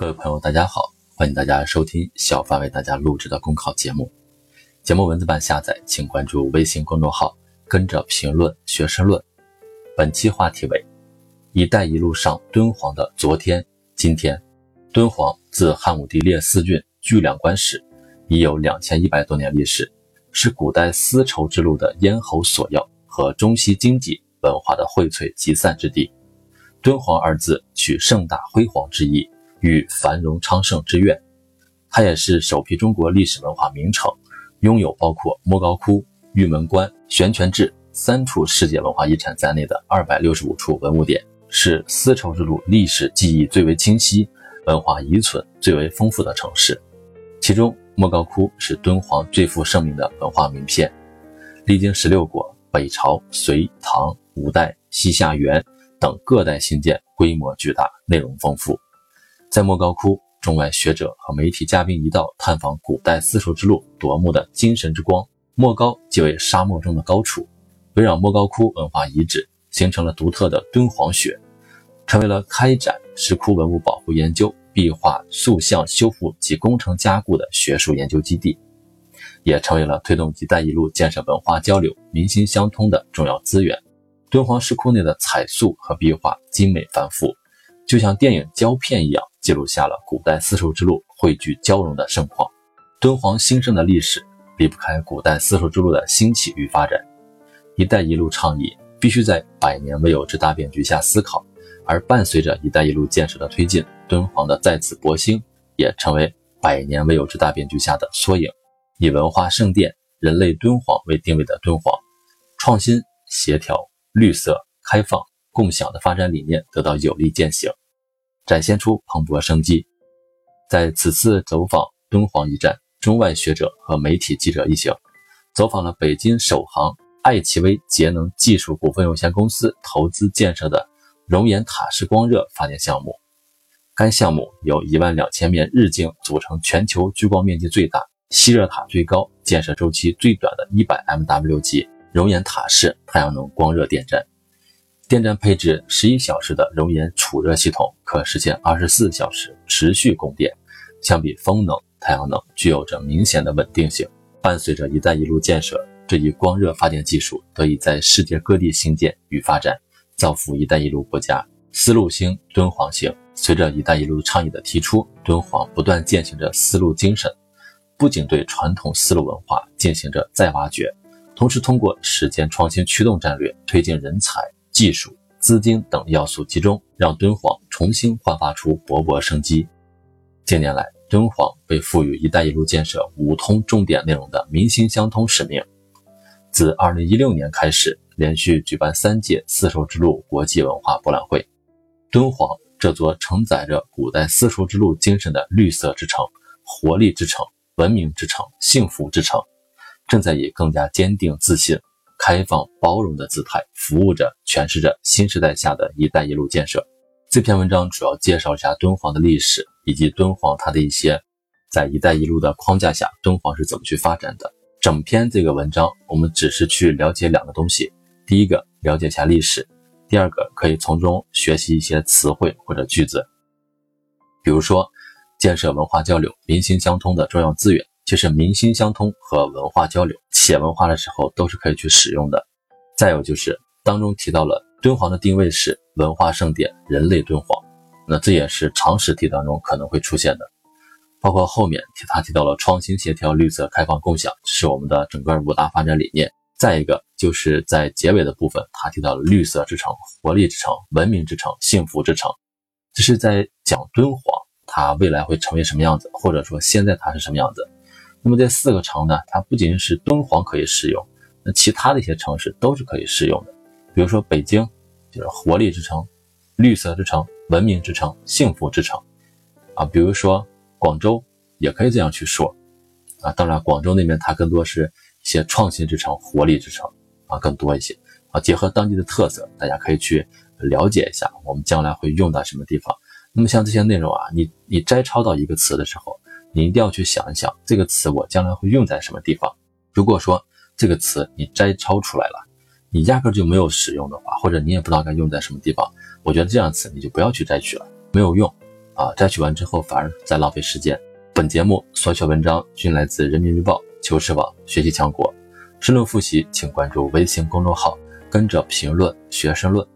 各位朋友，大家好，欢迎大家收听小范为大家录制的公考节目。节目文字版下载，请关注微信公众号，跟着评论学申论。本期话题为“一带一路”上敦煌的昨天、今天。敦煌自汉武帝列四郡据两关始，已有两千一百多年历史，是古代丝绸之路的咽喉索要和中西经济文化的荟萃集散之地。敦煌二字取盛大辉煌之意。与繁荣昌盛之愿，它也是首批中国历史文化名城，拥有包括莫高窟、玉门关、悬泉置三处世界文化遗产在内的二百六十五处文物点，是丝绸之路历史记忆最为清晰、文化遗存最为丰富的城市。其中，莫高窟是敦煌最负盛名的文化名片，历经十六国、北朝、隋、唐、五代、西夏、元等各代兴建，规模巨大，内容丰富。在莫高窟，中外学者和媒体嘉宾一道探访古代丝绸之路夺目的精神之光。莫高即为沙漠中的高处，围绕莫高窟文化遗址形成了独特的敦煌学，成为了开展石窟文物保护研究、壁画塑像修复及工程加固的学术研究基地，也成为了推动“一带一路”建设文化交流、民心相通的重要资源。敦煌石窟内的彩塑和壁画精美繁复，就像电影胶片一样。记录下了古代丝绸之路汇聚交融的盛况。敦煌兴盛的历史离不开古代丝绸之路的兴起与发展。“一带一路”倡议必须在百年未有之大变局下思考，而伴随着“一带一路”建设的推进，敦煌的再次勃兴也成为百年未有之大变局下的缩影。以文化圣殿、人类敦煌为定位的敦煌，创新、协调、绿色、开放、共享的发展理念得到有力践行。展现出蓬勃生机。在此次走访敦煌一站，中外学者和媒体记者一行走访了北京首航爱奇微节能技术股份有限公司投资建设的熔岩塔式光热发电项目。该项目由一万两千面日镜组成全球聚光面积最大、吸热塔最高、建设周期最短的一百 MW 级熔岩塔式太阳能光热电站。电站配置十一小时的熔岩储热系统，可实现二十四小时持续供电。相比风能、太阳能，具有着明显的稳定性。伴随着“一带一路”建设，这一光热发电技术得以在世界各地兴建与发展，造福“一带一路”国家。丝路兴，敦煌兴。随着“一带一路”倡议的提出，敦煌不断践行着丝路精神，不仅对传统丝路文化进行着再挖掘，同时通过实践创新驱动战略，推进人才。技术、资金等要素集中，让敦煌重新焕发出勃勃生机。近年来，敦煌被赋予“一带一路”建设五通重点内容的民心相通使命。自2016年开始，连续举办三届丝绸之路国际文化博览会，敦煌这座承载着古代丝绸之路精神的绿色之城、活力之城、文明之城、幸福之城，正在以更加坚定自信。开放包容的姿态，服务着、诠释着新时代下的一带一路建设。这篇文章主要介绍一下敦煌的历史，以及敦煌它的一些在一带一路的框架下，敦煌是怎么去发展的。整篇这个文章，我们只是去了解两个东西：第一个，了解一下历史；第二个，可以从中学习一些词汇或者句子。比如说，建设文化交流、民心相通的重要资源。其实民心相通和文化交流写文化的时候都是可以去使用的。再有就是当中提到了敦煌的定位是文化盛典、人类敦煌，那这也是常识题当中可能会出现的。包括后面他提到了创新、协调、绿色、开放、共享是我们的整个五大发展理念。再一个就是在结尾的部分，他提到了绿色之城、活力之城、文明之城、幸福之城，这是在讲敦煌它未来会成为什么样子，或者说现在它是什么样子。那么这四个城呢，它不仅是敦煌可以适用，那其他的一些城市都是可以适用的。比如说北京，就是活力之城、绿色之城、文明之城、幸福之城啊。比如说广州也可以这样去说啊。当然，广州那边它更多是一些创新之城、活力之城啊，更多一些啊。结合当地的特色，大家可以去了解一下，我们将来会用到什么地方。那么像这些内容啊，你你摘抄到一个词的时候。你一定要去想一想，这个词我将来会用在什么地方。如果说这个词你摘抄出来了，你压根就没有使用的话，或者你也不知道该用在什么地方，我觉得这样子你就不要去摘取了，没有用啊，摘取完之后反而在浪费时间。本节目所选文章均来自人民日报、求是网、学习强国。申论复习，请关注微信公众号，跟着评论学申论。